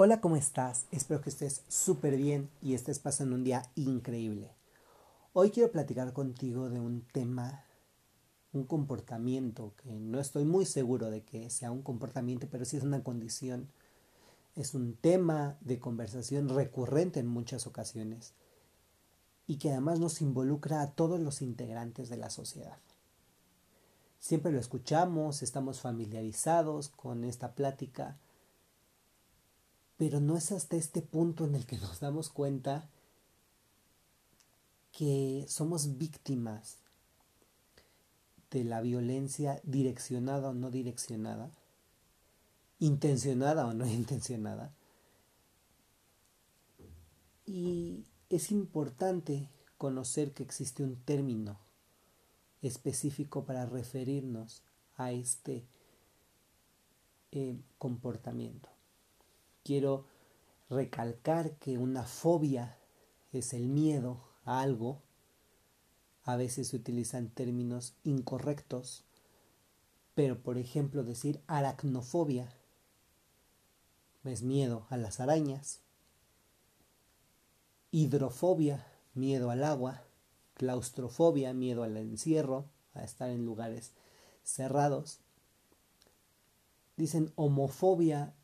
Hola, ¿cómo estás? Espero que estés súper bien y estés pasando un día increíble. Hoy quiero platicar contigo de un tema, un comportamiento que no estoy muy seguro de que sea un comportamiento, pero sí es una condición. Es un tema de conversación recurrente en muchas ocasiones y que además nos involucra a todos los integrantes de la sociedad. Siempre lo escuchamos, estamos familiarizados con esta plática, pero no es hasta este punto en el que nos damos cuenta que somos víctimas de la violencia direccionada o no direccionada, intencionada o no intencionada. Y es importante conocer que existe un término específico para referirnos a este eh, comportamiento quiero recalcar que una fobia es el miedo a algo. A veces se utilizan términos incorrectos, pero por ejemplo decir aracnofobia es miedo a las arañas, hidrofobia, miedo al agua, claustrofobia, miedo al encierro, a estar en lugares cerrados. Dicen homofobia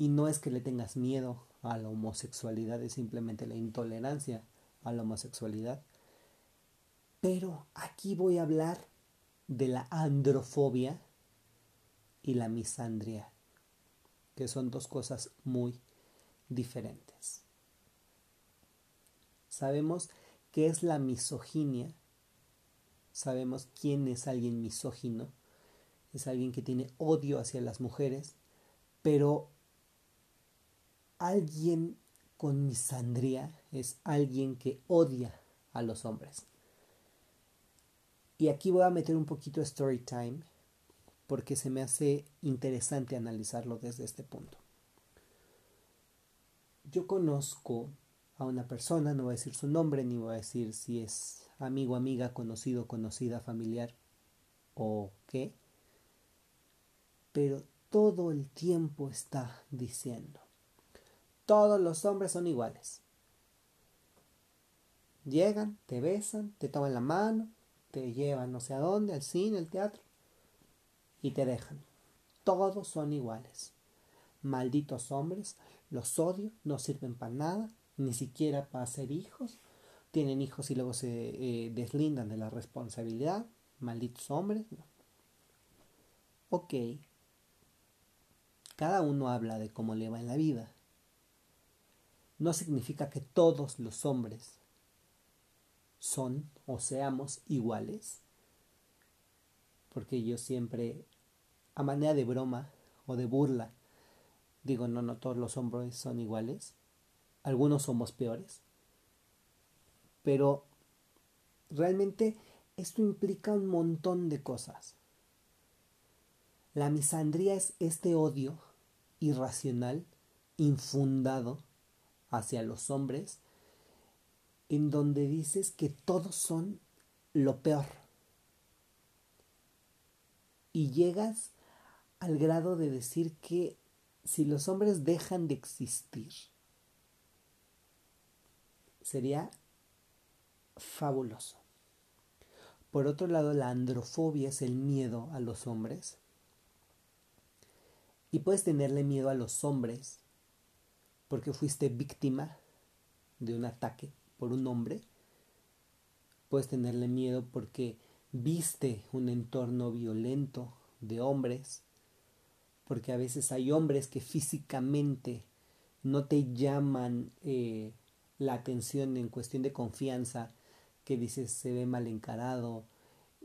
y no es que le tengas miedo a la homosexualidad, es simplemente la intolerancia a la homosexualidad. Pero aquí voy a hablar de la androfobia y la misandria, que son dos cosas muy diferentes. Sabemos qué es la misoginia, sabemos quién es alguien misógino, es alguien que tiene odio hacia las mujeres, pero Alguien con misandría es alguien que odia a los hombres. Y aquí voy a meter un poquito story time porque se me hace interesante analizarlo desde este punto. Yo conozco a una persona, no voy a decir su nombre ni voy a decir si es amigo, amiga, conocido, conocida, familiar o qué, pero todo el tiempo está diciendo, todos los hombres son iguales. Llegan, te besan, te toman la mano, te llevan no sé a dónde, al cine, al teatro, y te dejan. Todos son iguales. Malditos hombres, los odio, no sirven para nada, ni siquiera para ser hijos. Tienen hijos y luego se eh, deslindan de la responsabilidad. Malditos hombres. Ok. Cada uno habla de cómo le va en la vida no significa que todos los hombres son o seamos iguales, porque yo siempre, a manera de broma o de burla, digo, no, no todos los hombres son iguales, algunos somos peores, pero realmente esto implica un montón de cosas. La misandría es este odio irracional, infundado, hacia los hombres, en donde dices que todos son lo peor. Y llegas al grado de decir que si los hombres dejan de existir, sería fabuloso. Por otro lado, la androfobia es el miedo a los hombres. Y puedes tenerle miedo a los hombres porque fuiste víctima de un ataque por un hombre. Puedes tenerle miedo porque viste un entorno violento de hombres, porque a veces hay hombres que físicamente no te llaman eh, la atención en cuestión de confianza, que dices se ve mal encarado,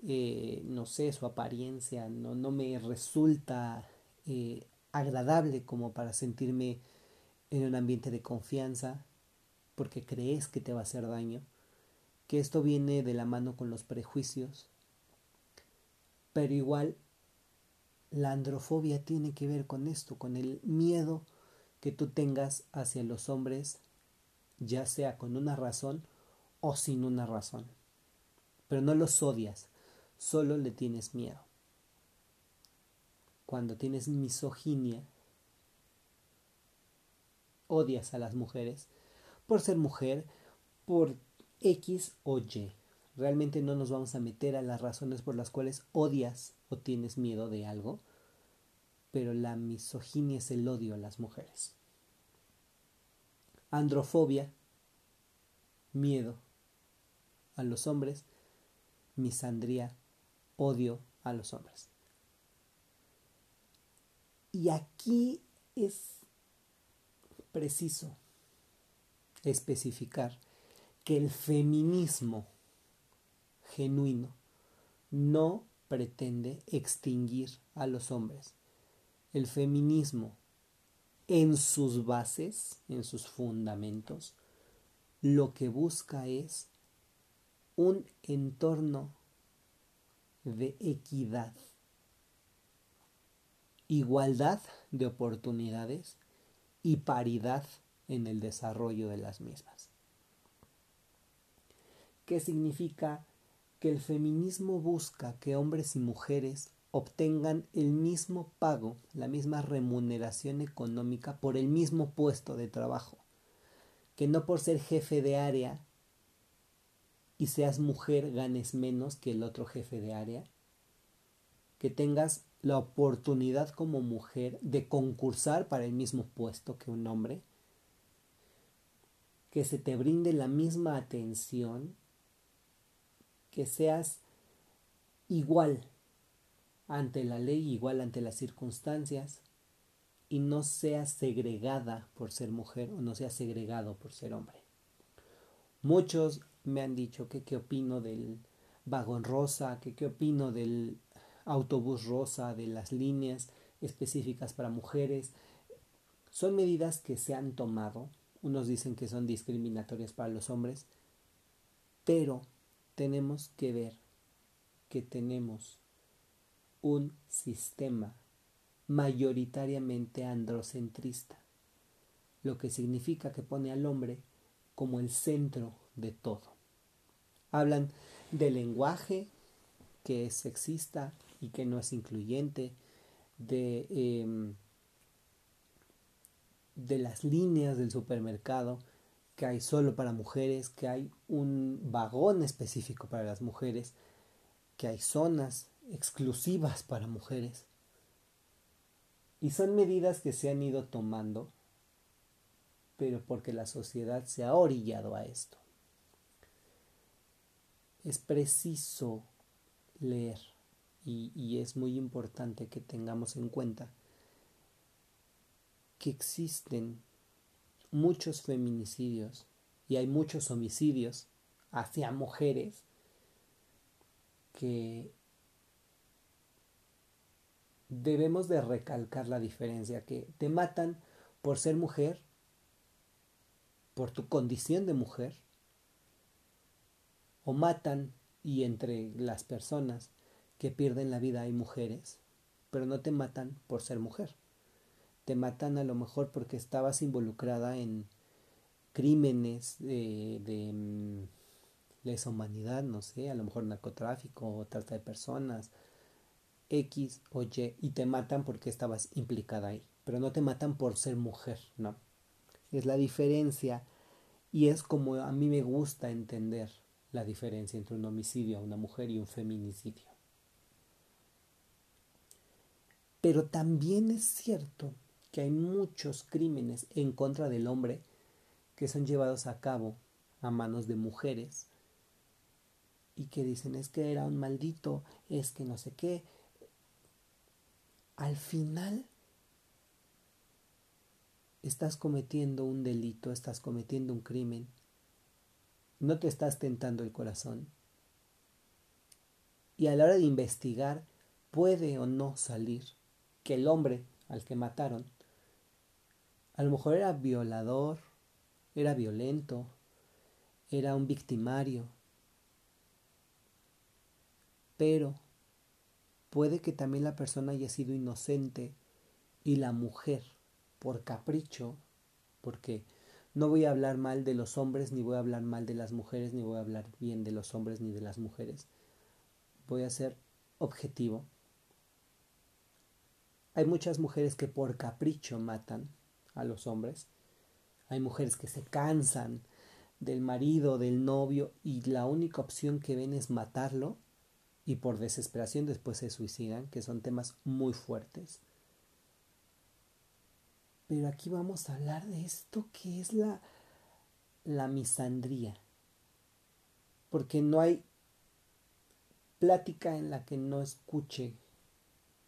eh, no sé, su apariencia no, no me resulta eh, agradable como para sentirme en un ambiente de confianza porque crees que te va a hacer daño, que esto viene de la mano con los prejuicios, pero igual la androfobia tiene que ver con esto, con el miedo que tú tengas hacia los hombres, ya sea con una razón o sin una razón. Pero no los odias, solo le tienes miedo. Cuando tienes misoginia, odias a las mujeres por ser mujer, por X o Y. Realmente no nos vamos a meter a las razones por las cuales odias o tienes miedo de algo, pero la misoginia es el odio a las mujeres. Androfobia, miedo a los hombres, misandría, odio a los hombres. Y aquí es preciso especificar que el feminismo genuino no pretende extinguir a los hombres. El feminismo en sus bases, en sus fundamentos, lo que busca es un entorno de equidad, igualdad de oportunidades y paridad en el desarrollo de las mismas. ¿Qué significa que el feminismo busca que hombres y mujeres obtengan el mismo pago, la misma remuneración económica por el mismo puesto de trabajo? Que no por ser jefe de área y seas mujer ganes menos que el otro jefe de área. Que tengas la oportunidad como mujer de concursar para el mismo puesto que un hombre. Que se te brinde la misma atención. Que seas igual ante la ley, igual ante las circunstancias. Y no seas segregada por ser mujer o no seas segregado por ser hombre. Muchos me han dicho que qué opino del vagón rosa, que qué opino del autobús rosa, de las líneas específicas para mujeres. Son medidas que se han tomado. Unos dicen que son discriminatorias para los hombres, pero tenemos que ver que tenemos un sistema mayoritariamente androcentrista, lo que significa que pone al hombre como el centro de todo. Hablan del lenguaje que es sexista y que no es incluyente, de, em, de las líneas del supermercado que hay solo para mujeres, que hay un vagón específico para las mujeres, que hay zonas exclusivas para mujeres. Y son medidas que se han ido tomando, pero porque la sociedad se ha orillado a esto es preciso leer y, es muy importante que tengamos en cuenta que existen muchos feminicidios y hay muchos homicidios hacia mujeres que debemos de recalcar la diferencia, que te matan por ser mujer, por tu condición de mujer, o matan y entre las personas que pierden la vida hay mujeres, pero no te matan por ser mujer. Te matan a lo mejor porque estabas involucrada en crímenes de, de mm, lesa humanidad, no sé, a lo mejor narcotráfico o trata de personas, X o Y, y te matan porque estabas implicada ahí, pero no te matan por ser mujer, no. Es la diferencia y es como a mí me gusta entender la diferencia entre un homicidio a una mujer y un feminicidio. Pero también es cierto que hay muchos crímenes en contra del hombre que son llevados a cabo a manos de mujeres y que dicen es que era un maldito, es que no sé qué. Al final estás cometiendo un delito, estás cometiendo un crimen no te estás tentando el corazón. Y a la hora de investigar, puede o no salir que el hombre al que mataron, a lo mejor era violador, era violento, era un victimario, pero puede que también la persona haya sido inocente y la mujer, por capricho, porque no voy a hablar mal de los hombres, ni voy a hablar mal de las mujeres, ni voy a hablar bien de los hombres ni de las mujeres. Voy a ser objetivo. Hay muchas mujeres que por capricho matan a los hombres Hay mujeres que se cansan del marido, del novio, y la única opción que ven es matarlo y por desesperación después se suicidan, que son temas muy fuertes. Pero aquí vamos a hablar de esto que es la, la misandría. Porque no hay plática en la que no escuche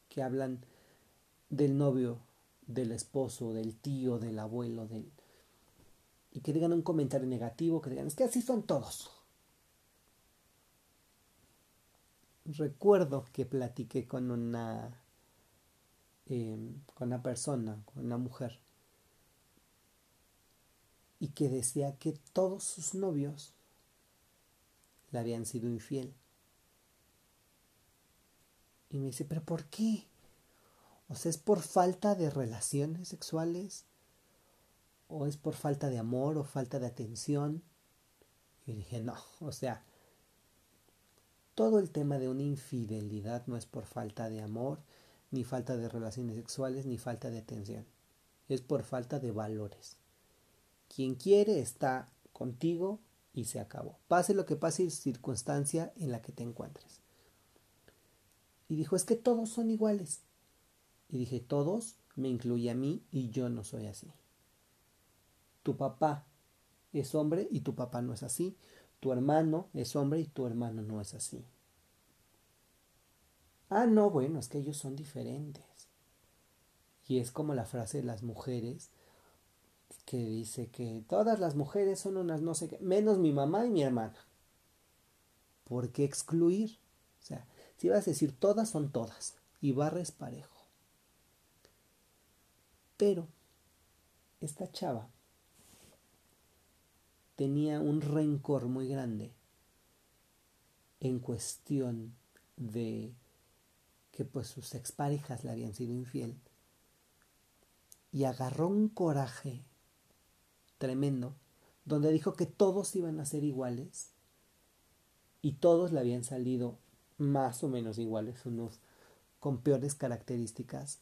que hablan del novio, del esposo, del tío, del abuelo, del... y que digan un comentario negativo, que digan, es que así son todos. Recuerdo que platiqué con una em, con una persona, con una mujer, y que decía que todos sus novios le habían sido infiel. Y me dice, pero ¿por qué? O sea, ¿es por falta de relaciones sexuales? ¿O es por falta de amor o falta de atención? Y dije, no, o sea, todo el tema de una infidelidad no es por falta de amor, ni falta de relaciones sexuales, ni falta de atención. Es por falta de valores. Quien quiere está contigo y se acabó. Pase lo que pase, circunstancia en la que te encuentres. Y dijo, es que todos son iguales. Y dije, todos me incluye a mí y yo no soy así. Tu papá es hombre y tu papá no es así. Tu hermano es hombre y tu hermano no es así. Ah, no, bueno, es que ellos son diferentes. Y es como la frase de las mujeres que dice que todas las mujeres son unas no sé qué, menos mi mamá y mi hermana. ¿Por qué excluir? O sea, si vas a decir todas son todas y barres parejo. Pero esta chava tenía un rencor muy grande en cuestión de que pues sus exparejas le habían sido infiel y agarró un coraje tremendo donde dijo que todos iban a ser iguales y todos le habían salido más o menos iguales, unos con peores características,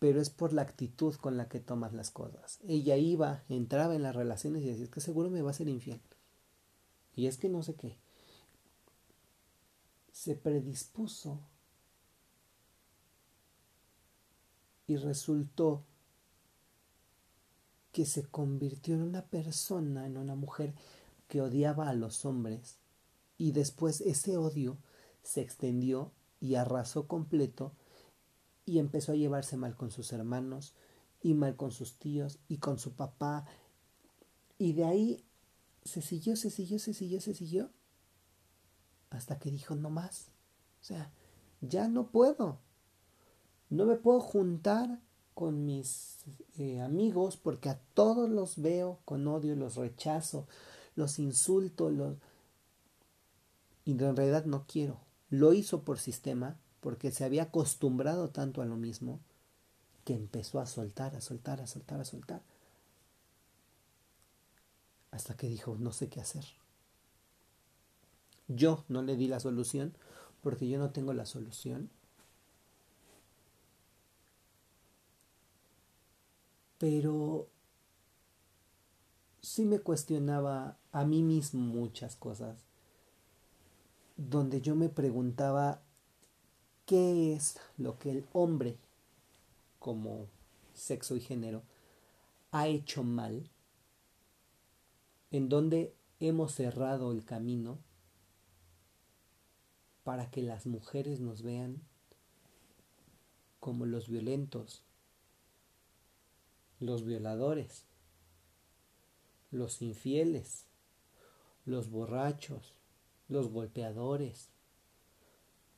pero es por la actitud con la que tomas las cosas. Ella iba, entraba en las relaciones y decía, es que seguro me va a ser infiel. Y es que no sé qué. Se predispuso y resultó que se convirtió en una persona, en una mujer que odiaba a los hombres y después ese odio se extendió y arrasó completo y empezó a llevarse mal con sus hermanos y mal con sus tíos y con su papá y de ahí se siguió, se siguió, se siguió, se siguió hasta que dijo no más. O sea, ya no puedo. No me puedo juntar con mis eh, amigos porque a todos los veo con odio, los rechazo, los insulto, los... y en realidad no quiero. Lo hizo por sistema porque se había acostumbrado tanto a lo mismo que empezó a soltar, a soltar, a soltar, a soltar. Hasta que dijo, no sé qué hacer. Yo no le di la solución porque yo no tengo la solución pero sí me cuestionaba a mí mismo muchas cosas, donde yo me preguntaba qué es lo que el hombre, como sexo y género, ha hecho mal, en donde hemos cerrado el camino para que las mujeres nos vean como los violentos, los violadores, los infieles, los borrachos, los golpeadores,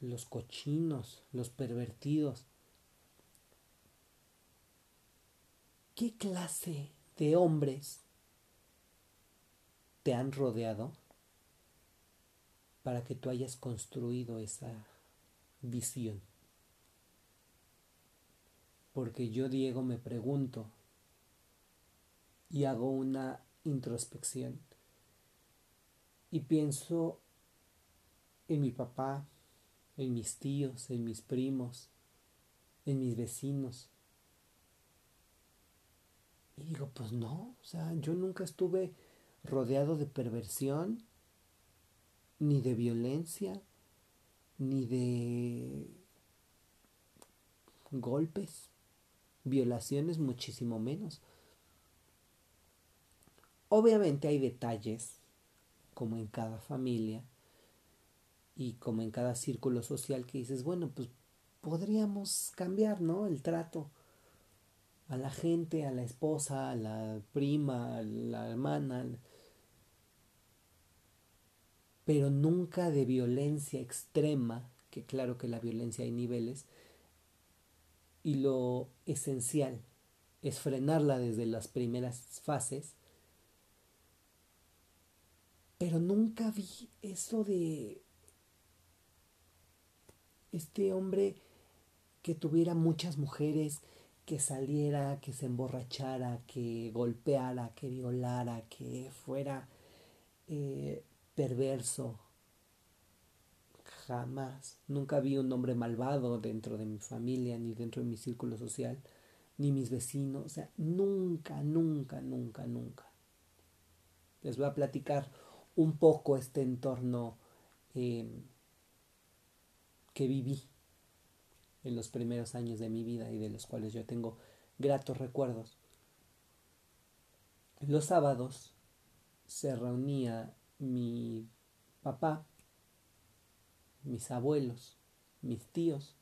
los cochinos, los pervertidos. ¿Qué clase de hombres te han rodeado para que tú hayas construido esa visión? Porque yo, Diego, me pregunto, y hago una introspección y pienso en mi papá, en mis tíos, en mis primos, en mis vecinos. Y digo, pues no, o sea, yo nunca estuve rodeado de perversión, ni de violencia, ni de golpes, violaciones muchísimo menos. Obviamente hay detalles, como en cada familia y como en cada círculo social, que dices, bueno, pues podríamos cambiar, ¿no? El trato a la gente, a la esposa, a la prima, a la hermana, pero nunca de violencia extrema, que claro que la violencia hay niveles, y lo esencial es frenarla desde las primeras fases, pero nunca vi eso de este hombre que tuviera muchas mujeres, que saliera, que se emborrachara, que golpeara, que violara, que fuera eh, perverso. Jamás. Nunca vi un hombre malvado dentro de mi familia, ni dentro de mi círculo social, ni mis vecinos. O sea, nunca, nunca, nunca, nunca. Les voy a platicar un poco este entorno eh, que viví en los primeros años de mi vida y de los cuales yo tengo gratos recuerdos. Los sábados se reunía mi papá, mis abuelos, mis tíos,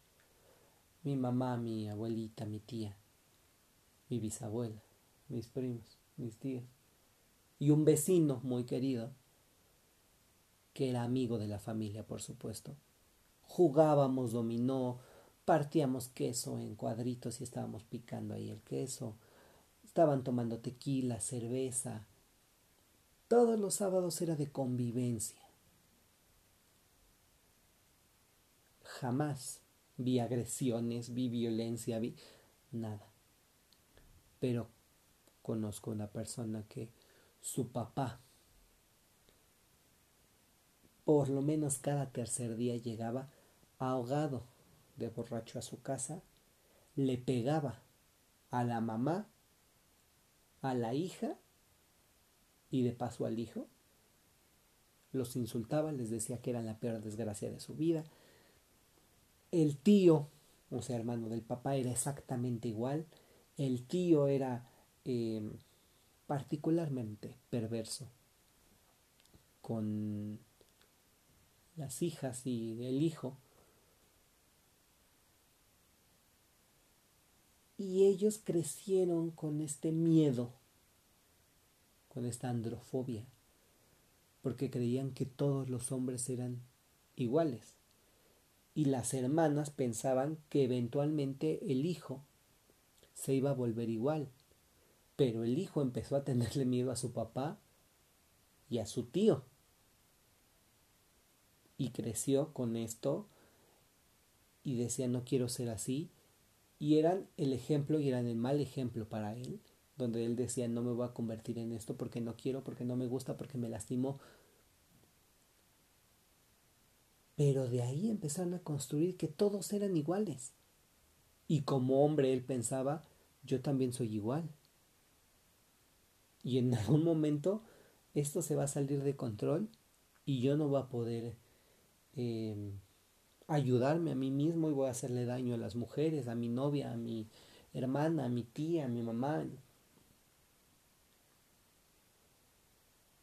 mi mamá, mi abuelita, mi tía, mi bisabuela, mis primos, mis tíos, y un vecino muy querido, que era amigo de la familia, por supuesto. Jugábamos dominó, partíamos queso en cuadritos y estábamos picando ahí el queso. Estaban tomando tequila, cerveza. Todos los sábados era de convivencia. Jamás vi agresiones, vi violencia, vi nada. Pero conozco una persona que su papá por lo menos cada tercer día llegaba ahogado de borracho a su casa, le pegaba a la mamá, a la hija y de paso al hijo. Los insultaba, les decía que era la peor desgracia de su vida. El tío, o sea, hermano del papá, era exactamente igual. El tío era eh, particularmente perverso con las hijas y el hijo Y ellos crecieron con este miedo, con esta androfobia, porque creían que todos los hombres eran iguales. Y las hermanas pensaban que eventualmente el hijo se iba a volver igual. Pero el hijo empezó a tenerle miedo a su papá y a su tío. Y creció con esto y decía no quiero ser así y eran el ejemplo y eran el mal ejemplo para él, donde él decía no me voy a convertir en esto porque no quiero, porque no me gusta, porque me lastimó. Pero de ahí empezaron a construir que todos eran iguales. Y como hombre él pensaba, yo también soy igual. Y en algún momento esto se va a salir de control y yo no voy a poder eh, ayudarme a mí mismo y voy a hacerle daño a las mujeres, a mi novia, a mi hermana, a mi tía, a mi mamá.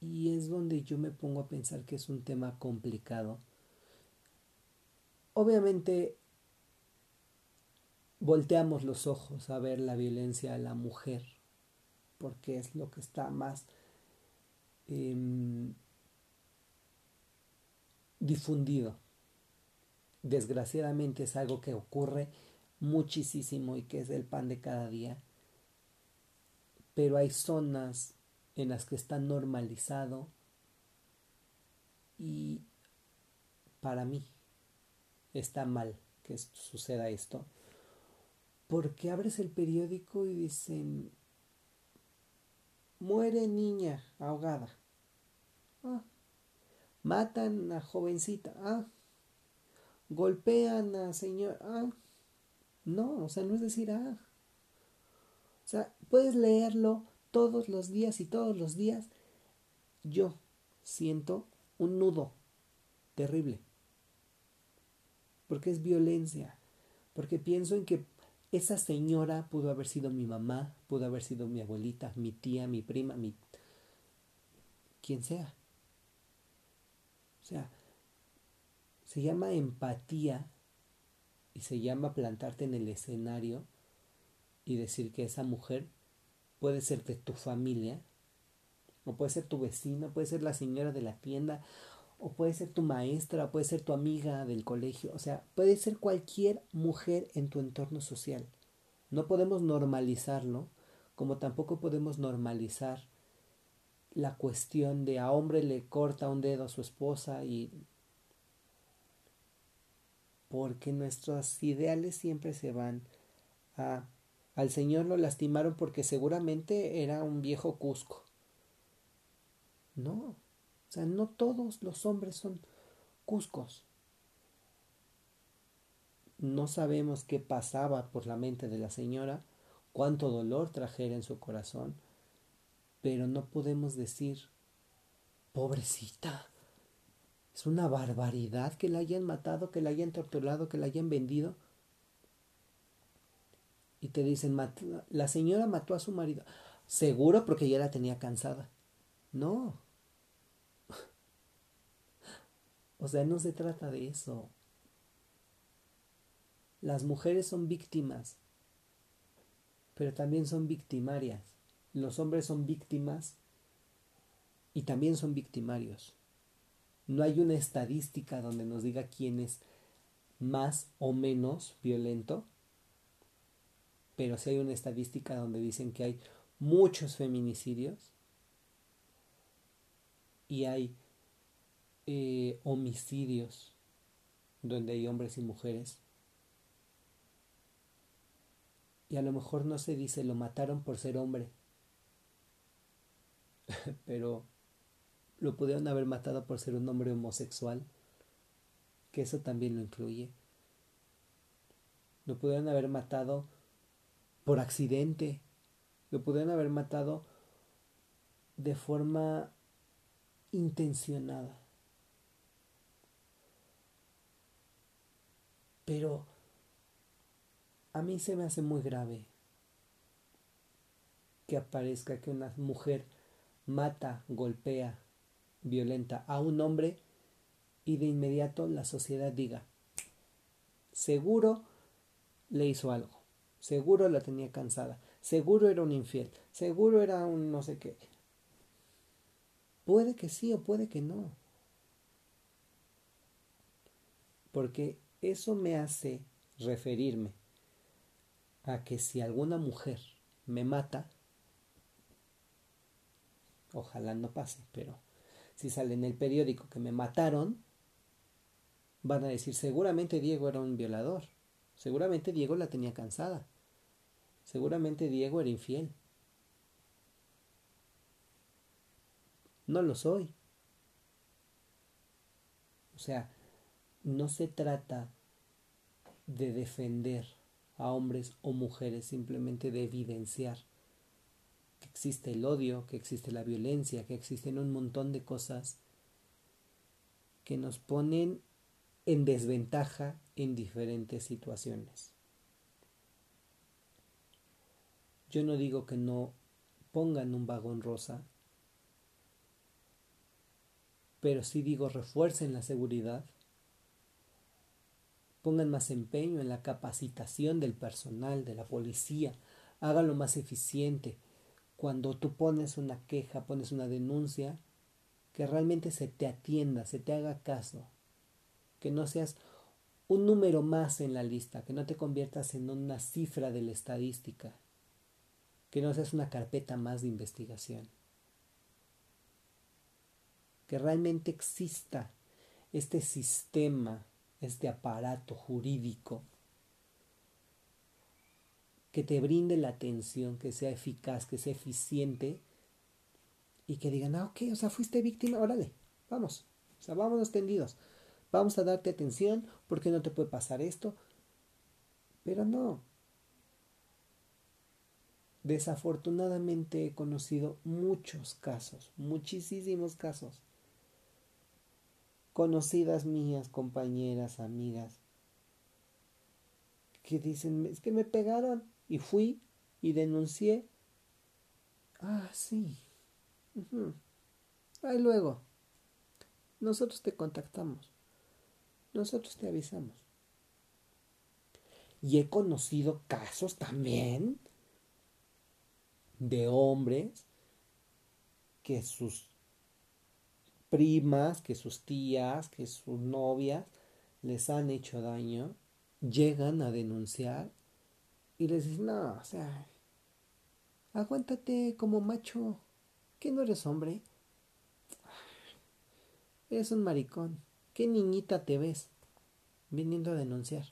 Y es donde yo me pongo a pensar que es un tema complicado. Obviamente volteamos los ojos a ver la violencia a la mujer, porque es lo que está más em, difundido desgraciadamente es algo que ocurre muchísimo y que es el pan de cada día. Pero hay zonas en las que está normalizado y para mí está mal que suceda esto. Porque abres el periódico y dicen, muere niña ahogada. Ah, matan a jovencita. Ah, golpean a señor. Ah, no, o sea, no es decir, ah. O sea, puedes leerlo todos los días y todos los días yo siento un nudo terrible. Porque es violencia. Porque pienso en que esa señora pudo haber sido mi mamá, pudo haber sido mi abuelita, mi tía, mi prima, mi... quien sea. O sea, se llama empatía y se llama plantarte en el escenario y decir que esa mujer puede ser de tu familia, o puede ser tu vecina, puede ser la señora de la tienda, o puede ser tu maestra, puede ser tu amiga del colegio, o sea, puede ser cualquier mujer en tu entorno social. No podemos normalizarlo, como tampoco podemos normalizar la cuestión de a hombre le corta un dedo a su esposa y porque nuestros ideales siempre se van a al señor lo lastimaron porque seguramente era un viejo Cusco. No, o sea, no todos los hombres son Cuscos. No sabemos qué pasaba por la mente de la señora, cuánto dolor trajera en su corazón, pero no podemos decir, pobrecita, es una barbaridad que la hayan matado, que la hayan torturado, que la hayan vendido y te dicen, la señora mató a su marido. Seguro porque ya la tenía cansada. No. O sea, no se trata de eso. Las mujeres son víctimas, pero también son victimarias. Los hombres son víctimas y también son victimarios. No hay una estadística donde nos diga quién es más o menos violento pero sí hay una estadística donde dicen que hay muchos feminicidios y hay eh, homicidios donde hay hombres y mujeres. Y a lo mejor no se dice lo mataron por ser hombre, pero lo pudieron haber matado por ser un hombre homosexual, que eso también lo incluye. Lo pudieron haber matado por accidente. Lo pudieron haber matado de forma intencionada. Pero a mí se me hace muy grave que aparezca que una mujer mata, golpea, violenta a un hombre y de inmediato la sociedad diga, seguro le hizo algo. Seguro la tenía cansada. Seguro era un infiel. Seguro era un no sé qué. Puede que sí o puede que no. Porque eso me hace referirme a que si alguna mujer me mata, ojalá no pase, pero si sale en el periódico que me mataron, van a decir seguramente Diego era un violador. Seguramente Diego la tenía cansada. Seguramente Diego era infiel. No lo soy. O sea, no se trata de defender a hombres o mujeres, simplemente de evidenciar existe el odio, que existe la violencia, que existen un montón de cosas que nos ponen en desventaja en diferentes situaciones. Yo no digo que no pongan un vagón rosa, pero sí digo refuercen la seguridad, pongan más empeño en la capacitación del personal, de la policía, háganlo más eficiente. Cuando tú pones una queja, pones una denuncia, que realmente se te atienda, se te haga caso, que no seas un número más en la lista, que no te conviertas en una cifra de la estadística, que no seas una carpeta más de investigación, que realmente exista este sistema, este aparato jurídico que te brinde la atención, que sea eficaz, que sea eficiente y que digan, ah, ok, o sea, fuiste víctima, órale, vamos, o sea, vámonos tendidos vamos a darte atención porque no te puede pasar esto. Pero no. Desafortunadamente he conocido muchos casos, muchísimos casos. Conocidas mías, compañeras, amigas, que dicen, es que me pegaron y fui y denuncié. Ah, sí. Ahí luego. Nosotros te contactamos. Nosotros te avisamos. Y he conocido casos también de hombres que sus primas, que sus tías, que sus novias les han hecho daño, llegan a denunciar y les dicen, no, o sea, aguántate como macho, que no eres hombre. Eres un maricón. ¿Qué niñita te ves viniendo a denunciar?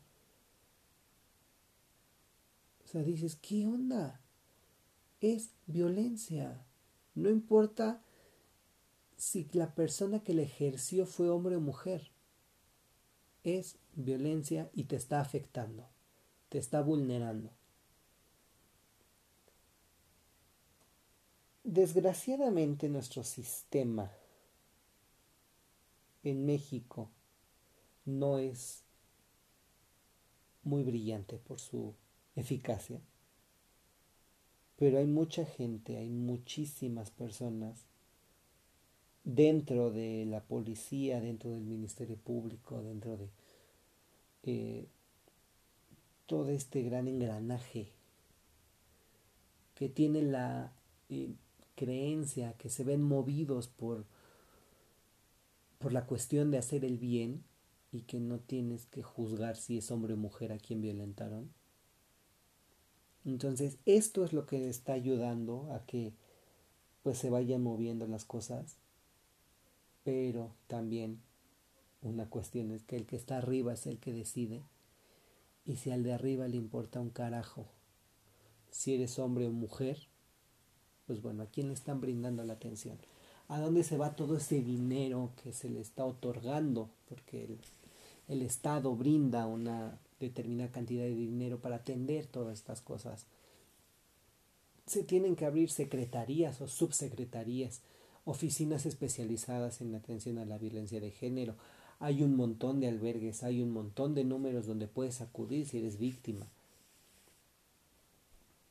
O sea, dices, ¿qué onda? Es violencia. No importa si la persona que la ejerció fue hombre o mujer. Es violencia y te está afectando, te está vulnerando. Desgraciadamente nuestro sistema en México no es muy brillante por su eficacia. Pero hay mucha gente, hay muchísimas personas dentro de la policía, dentro del Ministerio Público, dentro de eh, todo este gran engranaje que tiene la eh, creencia, que se ven movidos por por la cuestión de hacer el bien y que no tienes que juzgar si es hombre o mujer a quien violentaron. Entonces, esto es lo que está ayudando a que pues se vayan moviendo las cosas, pero también una cuestión es que el que está arriba es el que decide y si al de arriba le importa un carajo si eres hombre o mujer, pues bueno, ¿a quién le están brindando la atención? a dónde se va todo ese dinero que se le está otorgando, porque el, el Estado brinda una determinada cantidad de dinero para atender todas estas cosas. Se tienen que abrir secretarías o subsecretarías, oficinas especializadas en atención a la violencia de género. Hay un montón de albergues, hay un montón de números donde puedes acudir si eres víctima.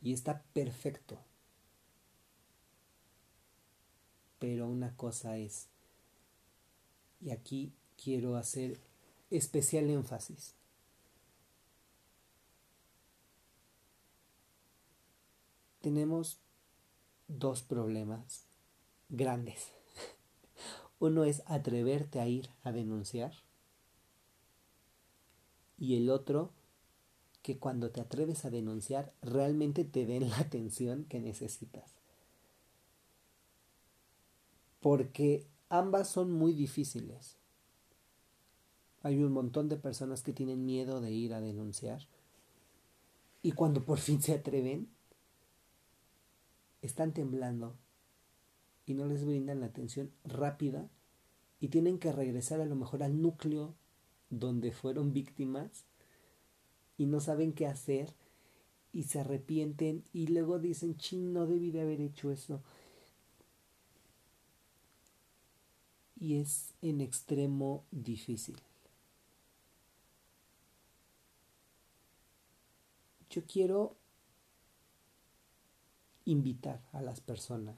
Y está perfecto, pero una cosa es, y aquí quiero hacer especial énfasis, tenemos dos problemas grandes. Uno es atreverte a ir a denunciar y el otro que cuando te atreves a denunciar realmente te den la atención que necesitas porque ambas son muy difíciles. Hay un montón de personas que tienen miedo de ir a denunciar y cuando por fin se atreven, están temblando y no les brindan la atención rápida y tienen que regresar a lo mejor al núcleo donde fueron víctimas y no saben qué hacer y se arrepienten y luego dicen, ching, no debí de haber hecho eso y es en extremo difícil. Yo quiero invitar a las personas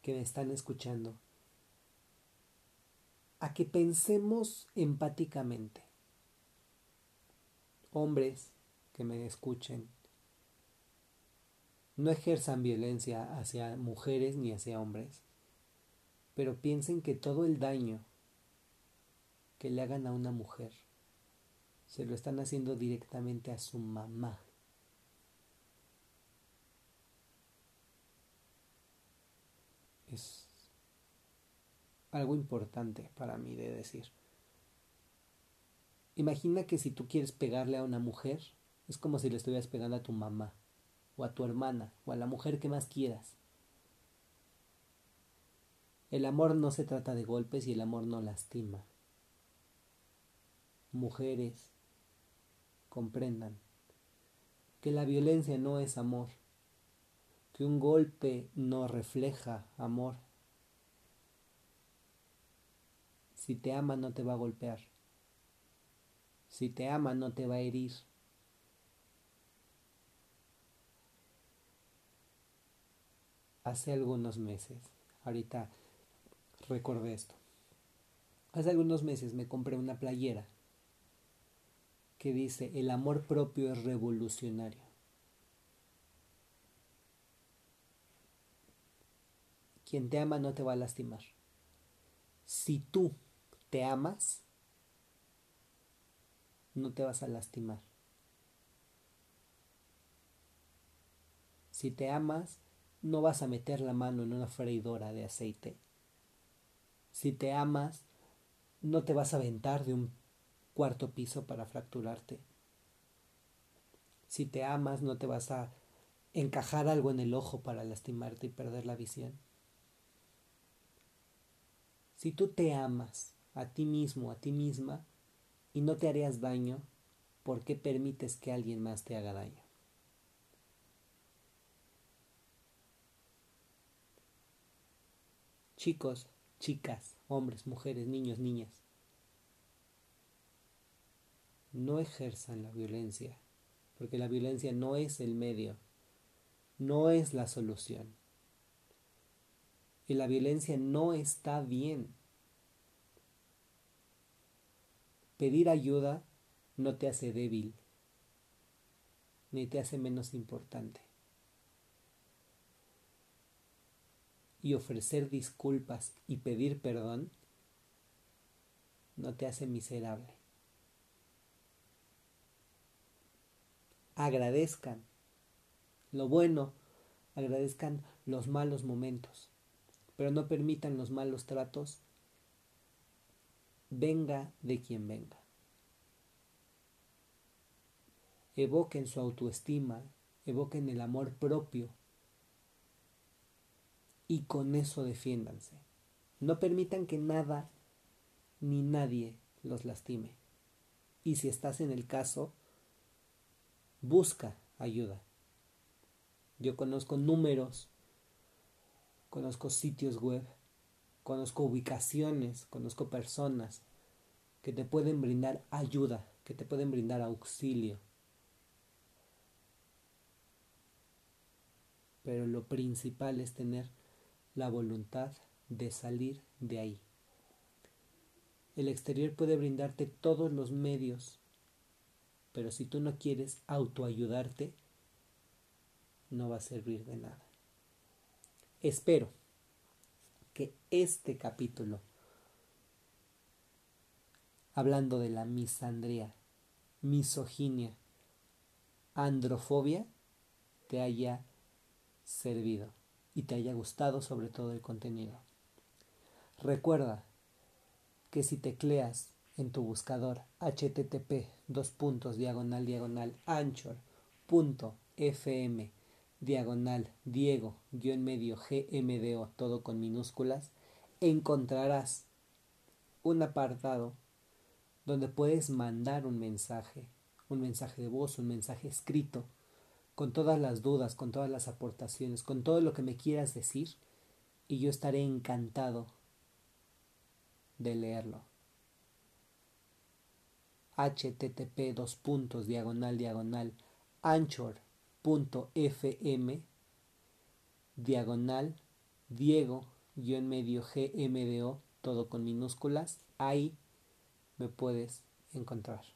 que me están escuchando a que pensemos empáticamente. Hombres que me escuchen, no ejerzan violencia hacia mujeres ni hacia hombres pero piensen que todo el daño que le hagan a una mujer se lo están haciendo directamente a su mamá. Es algo importante para mí de decir. Imagina que si tú quieres pegarle a una mujer, es como si le estuvieras pegando a tu mamá, o a tu hermana, o a la mujer que más quieras. El amor no se trata de golpes y el amor no lastima. Mujeres, comprendan que la violencia no es amor que un golpe no refleja amor. Si te ama no te va a golpear. Si te ama no te va a herir. Hace algunos meses, ahorita recordé esto. Hace algunos meses me compré una playera que dice, el amor propio es revolucionario. Quien te ama no te va a lastimar. Si tú te amas, no te vas a lastimar. Si te amas, no vas a meter la mano en una freidora de aceite. Si te amas, no te vas a aventar de un cuarto piso para fracturarte. Si te amas, no te vas a encajar algo en el ojo para lastimarte y perder la visión. Si tú te amas a ti mismo, a ti misma, y no te harías daño, ¿por qué permites que alguien más te haga daño? Chicos, chicas, hombres, mujeres, niños, niñas, no ejerzan la violencia, porque la violencia no es el medio, no es la solución. Y la violencia no está bien. Pedir ayuda no te hace débil, ni te hace menos importante. Y ofrecer disculpas y pedir perdón no te hace miserable. agradezcan lo bueno, agradezcan los malos momentos, pero no permitan los malos tratos, venga de quien venga. Evoquen su autoestima, evoquen el amor propio y con eso defiéndanse. No permitan que nada ni nadie los lastime. Y si estás en el caso, busca ayuda. Yo conozco números, conozco sitios web, conozco ubicaciones, conozco personas que te pueden brindar ayuda, que te pueden brindar auxilio. Pero lo principal es tener la voluntad de salir de ahí. El exterior puede brindarte todos los medios pero si tú no quieres autoayudarte, no va a servir de nada. Espero que este capítulo, hablando de la misandría, misoginia, androfobia, te haya servido y te haya gustado sobre todo el contenido. Recuerda que si tecleas en tu buscador http dos puntos diagonal diagonal anchor punto fm diagonal diego guion medio gmdo todo con minúsculas encontrarás un apartado donde puedes mandar un mensaje un mensaje de voz un mensaje escrito con todas las dudas con todas las aportaciones con todo lo que me quieras decir y yo estaré encantado de leerlo. Http dos puntos diagonal diagonal anchor.fm diagonal Diego guion medio GMDO todo con minúsculas ahí me puedes encontrar